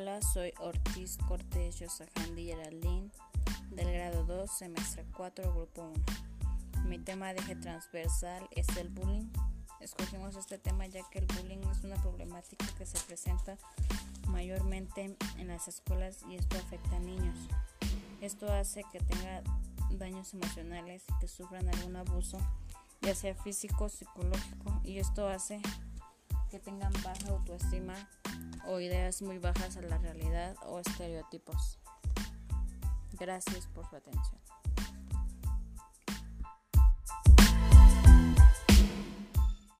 Hola, soy Ortiz Cortés Yosajandi Geraldine del grado 2, semestre 4, grupo 1. Mi tema de eje transversal es el bullying. Escogimos este tema ya que el bullying es una problemática que se presenta mayormente en las escuelas y esto afecta a niños. Esto hace que tengan daños emocionales que sufran algún abuso, ya sea físico psicológico, y esto hace que tengan baja autoestima o ideas muy bajas a la realidad o estereotipos. Gracias por su atención.